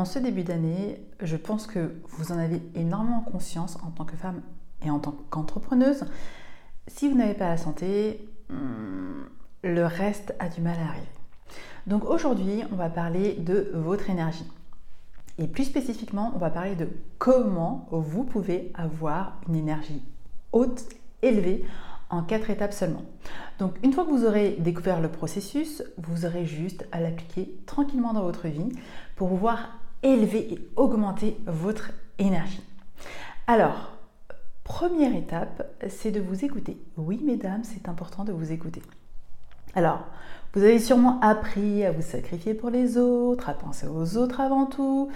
En ce début d'année, je pense que vous en avez énormément conscience en tant que femme et en tant qu'entrepreneuse. Si vous n'avez pas la santé, hmm, le reste a du mal à arriver. Donc aujourd'hui, on va parler de votre énergie. Et plus spécifiquement, on va parler de comment vous pouvez avoir une énergie haute, élevée, en quatre étapes seulement. Donc une fois que vous aurez découvert le processus, vous aurez juste à l'appliquer tranquillement dans votre vie pour pouvoir élever et augmenter votre énergie. Alors, première étape, c'est de vous écouter. Oui, mesdames, c'est important de vous écouter. Alors, vous avez sûrement appris à vous sacrifier pour les autres, à penser aux autres avant tout,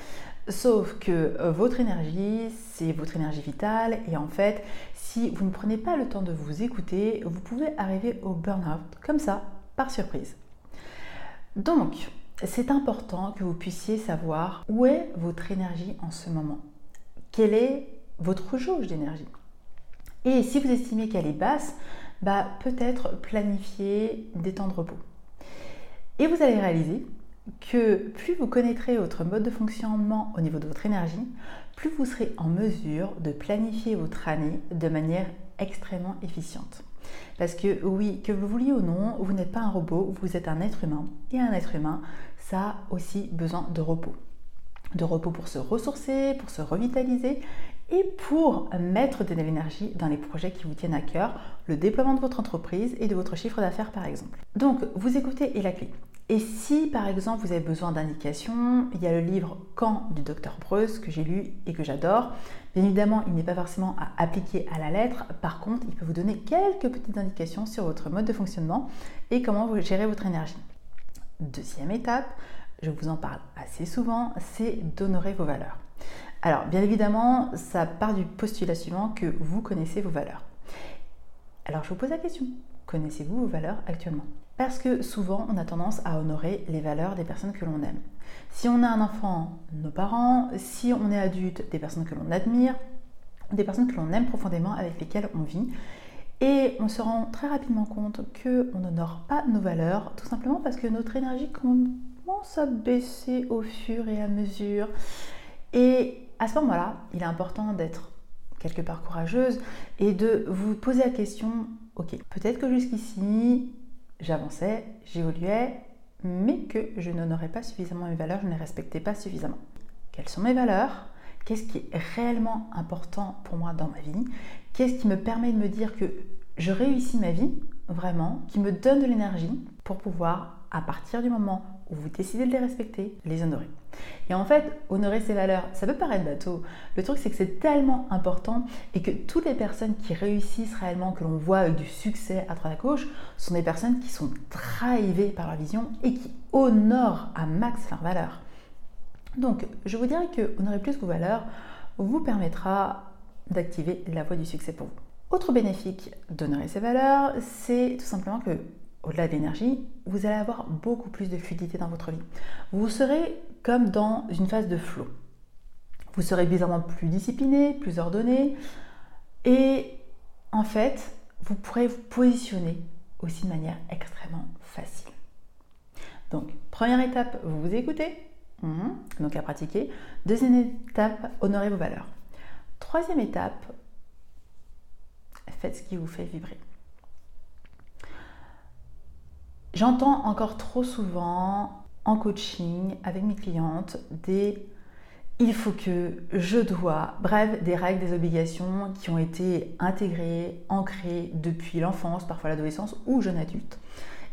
sauf que euh, votre énergie, c'est votre énergie vitale, et en fait, si vous ne prenez pas le temps de vous écouter, vous pouvez arriver au burn-out, comme ça, par surprise. Donc, c'est important que vous puissiez savoir où est votre énergie en ce moment. Quelle est votre jauge d'énergie? Et si vous estimez qu'elle est basse, bah, peut-être planifier des temps de repos. Et vous allez réaliser que plus vous connaîtrez votre mode de fonctionnement au niveau de votre énergie, plus vous serez en mesure de planifier votre année de manière extrêmement efficiente. Parce que oui, que vous vouliez ou non, vous n'êtes pas un robot, vous êtes un être humain. Et un être humain, ça a aussi besoin de repos. De repos pour se ressourcer, pour se revitaliser et pour mettre de l'énergie dans les projets qui vous tiennent à cœur, le déploiement de votre entreprise et de votre chiffre d'affaires par exemple. Donc, vous écoutez est la clé. Et si par exemple vous avez besoin d'indications, il y a le livre Quand du docteur Breuse que j'ai lu et que j'adore. Bien évidemment, il n'est pas forcément à appliquer à la lettre, par contre, il peut vous donner quelques petites indications sur votre mode de fonctionnement et comment vous gérez votre énergie. Deuxième étape, je vous en parle assez souvent, c'est d'honorer vos valeurs. Alors, bien évidemment, ça part du postulat suivant que vous connaissez vos valeurs. Alors, je vous pose la question, connaissez-vous vos valeurs actuellement? Parce que souvent, on a tendance à honorer les valeurs des personnes que l'on aime. Si on a un enfant, nos parents, si on est adulte, des personnes que l'on admire, des personnes que l'on aime profondément, avec lesquelles on vit. Et on se rend très rapidement compte qu'on n'honore pas nos valeurs, tout simplement parce que notre énergie commence à baisser au fur et à mesure. Et à ce moment-là, il est important d'être quelque part courageuse et de vous poser la question, ok, peut-être que jusqu'ici, j'avançais, j'évoluais, mais que je n'honorais pas suffisamment mes valeurs, je ne les respectais pas suffisamment. Quelles sont mes valeurs? Qu'est-ce qui est réellement important pour moi dans ma vie? Qu'est-ce qui me permet de me dire que je réussis ma vie, vraiment, qui me donne de l'énergie pour pouvoir, à partir du moment où vous décidez de les respecter, les honorer? Et en fait, honorer ses valeurs, ça peut paraître bateau. Le truc, c'est que c'est tellement important et que toutes les personnes qui réussissent réellement, que l'on voit avec du succès à droite à gauche, sont des personnes qui sont drivées par leur vision et qui honorent à max leurs valeurs. Donc, je vous dirais que honorer plus vos valeurs vous permettra d'activer la voie du succès pour vous. Autre bénéfice d'honorer ses valeurs, c'est tout simplement que au-delà de l'énergie, vous allez avoir beaucoup plus de fluidité dans votre vie. Vous serez comme dans une phase de flow. Vous serez bizarrement plus discipliné, plus ordonné, et en fait, vous pourrez vous positionner aussi de manière extrêmement facile. Donc, première étape, vous vous écoutez, mhm, donc à pratiquer. Deuxième étape, honorez vos valeurs. Troisième étape, faites ce qui vous fait vibrer. J'entends encore trop souvent en coaching avec mes clientes des il faut que, je dois, bref, des règles, des obligations qui ont été intégrées, ancrées depuis l'enfance, parfois l'adolescence ou jeune adulte,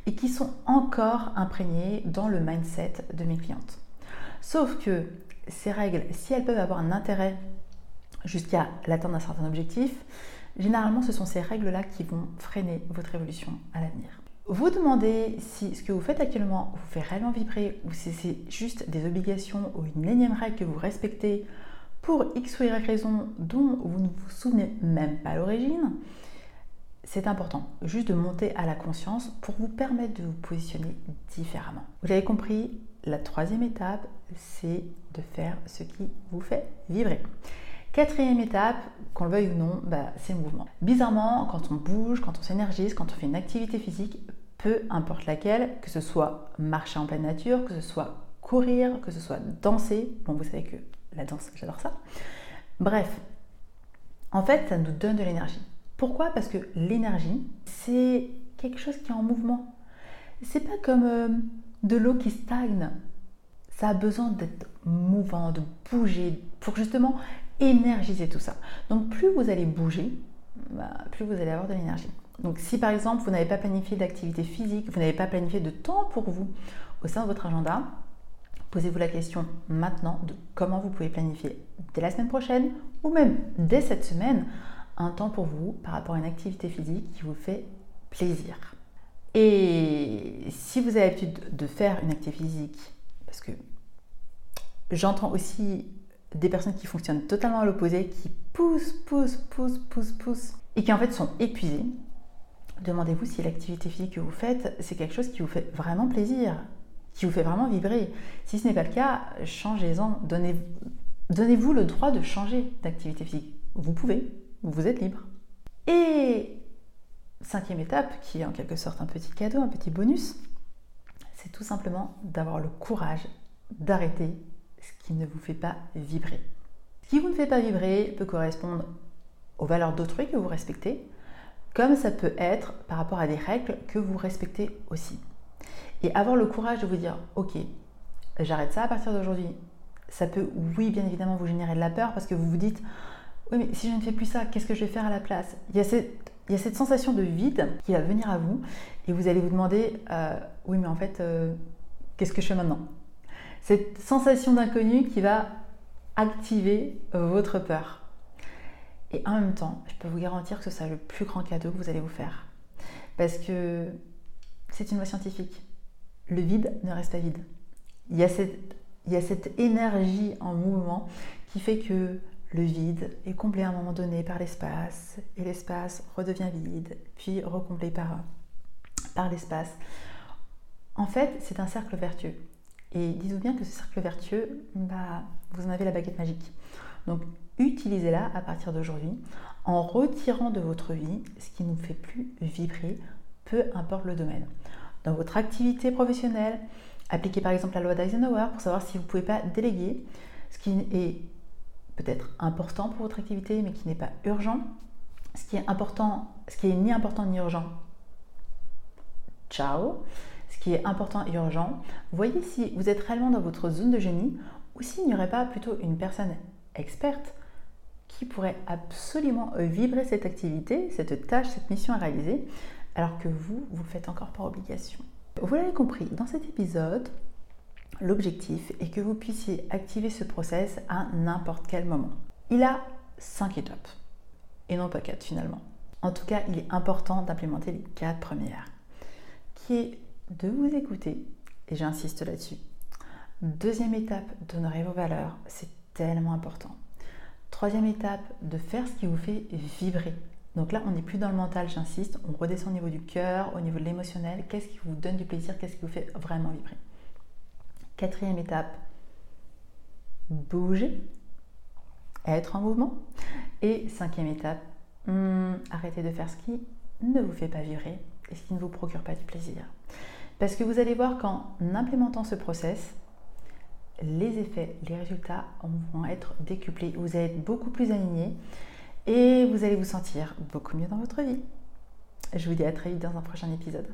et qui sont encore imprégnées dans le mindset de mes clientes. Sauf que ces règles, si elles peuvent avoir un intérêt jusqu'à l'atteinte d'un certain objectif, généralement ce sont ces règles-là qui vont freiner votre évolution à l'avenir vous demandez si ce que vous faites actuellement vous fait réellement vibrer ou si c'est juste des obligations ou une énième règle que vous respectez pour X ou Y raison dont vous ne vous souvenez même pas à l'origine, c'est important juste de monter à la conscience pour vous permettre de vous positionner différemment. Vous l'avez compris, la troisième étape, c'est de faire ce qui vous fait vibrer. Quatrième étape, qu'on le veuille ou non, bah, c'est le mouvement. Bizarrement, quand on bouge, quand on s'énergise, quand on fait une activité physique, peu importe laquelle, que ce soit marcher en pleine nature, que ce soit courir, que ce soit danser. Bon, vous savez que la danse, j'adore ça. Bref, en fait, ça nous donne de l'énergie. Pourquoi? Parce que l'énergie, c'est quelque chose qui est en mouvement. C'est pas comme euh, de l'eau qui stagne. Ça a besoin d'être mouvant, de bouger, pour justement énergiser tout ça. Donc plus vous allez bouger, bah, plus vous allez avoir de l'énergie. Donc si par exemple vous n'avez pas planifié d'activité physique, vous n'avez pas planifié de temps pour vous au sein de votre agenda, posez-vous la question maintenant de comment vous pouvez planifier dès la semaine prochaine ou même dès cette semaine un temps pour vous par rapport à une activité physique qui vous fait plaisir. Et si vous avez l'habitude de faire une activité physique, parce que j'entends aussi des personnes qui fonctionnent totalement à l'opposé, qui poussent, poussent, poussent, poussent, poussent, et qui en fait sont épuisées, demandez-vous si l'activité physique que vous faites, c'est quelque chose qui vous fait vraiment plaisir, qui vous fait vraiment vibrer. Si ce n'est pas le cas, changez-en, donnez-vous le droit de changer d'activité physique. Vous pouvez, vous êtes libre. Et cinquième étape, qui est en quelque sorte un petit cadeau, un petit bonus, c'est tout simplement d'avoir le courage d'arrêter ce qui ne vous fait pas vibrer. Ce qui vous ne fait pas vibrer peut correspondre aux valeurs d'autrui que vous respectez, comme ça peut être par rapport à des règles que vous respectez aussi. Et avoir le courage de vous dire, ok, j'arrête ça à partir d'aujourd'hui. Ça peut, oui, bien évidemment, vous générer de la peur parce que vous vous dites, oui, mais si je ne fais plus ça, qu'est-ce que je vais faire à la place? Il y, a cette, sensation de vide qui va venir à vous et vous allez vous demander, euh, oui, mais en fait, euh, qu'est-ce que je fais maintenant? Cette sensation d'inconnu qui va activer votre peur. Et en même temps, je peux vous garantir que ce sera le plus grand cadeau que vous allez vous faire. Parce que c'est une loi scientifique. Le vide ne reste pas vide. Il y, a cette, énergie en mouvement qui fait que le vide est comblé à un moment donné par l'espace et l'espace redevient vide, puis recomblé par l'espace. En fait, c'est un cercle vertueux. Et dites-vous bien que ce cercle vertueux, bah, vous en avez la baguette magique. Donc utilisez-la à partir d'aujourd'hui en retirant de votre vie ce qui ne vous fait plus vibrer, peu importe le domaine. Dans votre activité professionnelle, appliquez par exemple la loi d'Eisenhower pour savoir si vous ne pouvez pas déléguer ce qui est peut-être important pour votre activité mais qui n'est pas urgent. Ce qui est important, ce qui est ni important ni urgent, ciao. Ce qui est important et urgent, voyez si vous êtes réellement dans votre zone de génie ou s'il n'y aurait pas plutôt une personne experte qui pourrait absolument vibrer cette activité, cette tâche, cette mission à réaliser, alors que vous, vous le faites encore par obligation. Vous l'avez compris, dans cet épisode, l'objectif est que vous puissiez activer ce process à n'importe quel moment. Il a 5 étapes, et non pas 4 finalement. En tout cas, il est important d'implémenter les 4 premières, qui est de vous écouter, et j'insiste là-dessus. Deuxième étape, d'honorer vos valeurs, c'est tellement important. Troisième étape, de faire ce qui vous fait vibrer. Donc là, on n'est plus dans le mental, j'insiste, on redescend au niveau du cœur, au niveau de l'émotionnel. Qu'est-ce qui vous donne du plaisir Qu'est-ce qui vous fait vraiment vibrer? Quatrième étape, bouger, être en mouvement. Et cinquième étape, hmm, arrêtez de faire ce qui ne vous fait pas vibrer et ce qui ne vous procure pas du plaisir. Parce que vous allez voir qu'en implémentant ce process, les effets, les résultats vont être décuplés. Vous allez être beaucoup plus aligné et vous allez vous sentir beaucoup mieux dans votre vie. Je vous dis à très vite dans un prochain épisode.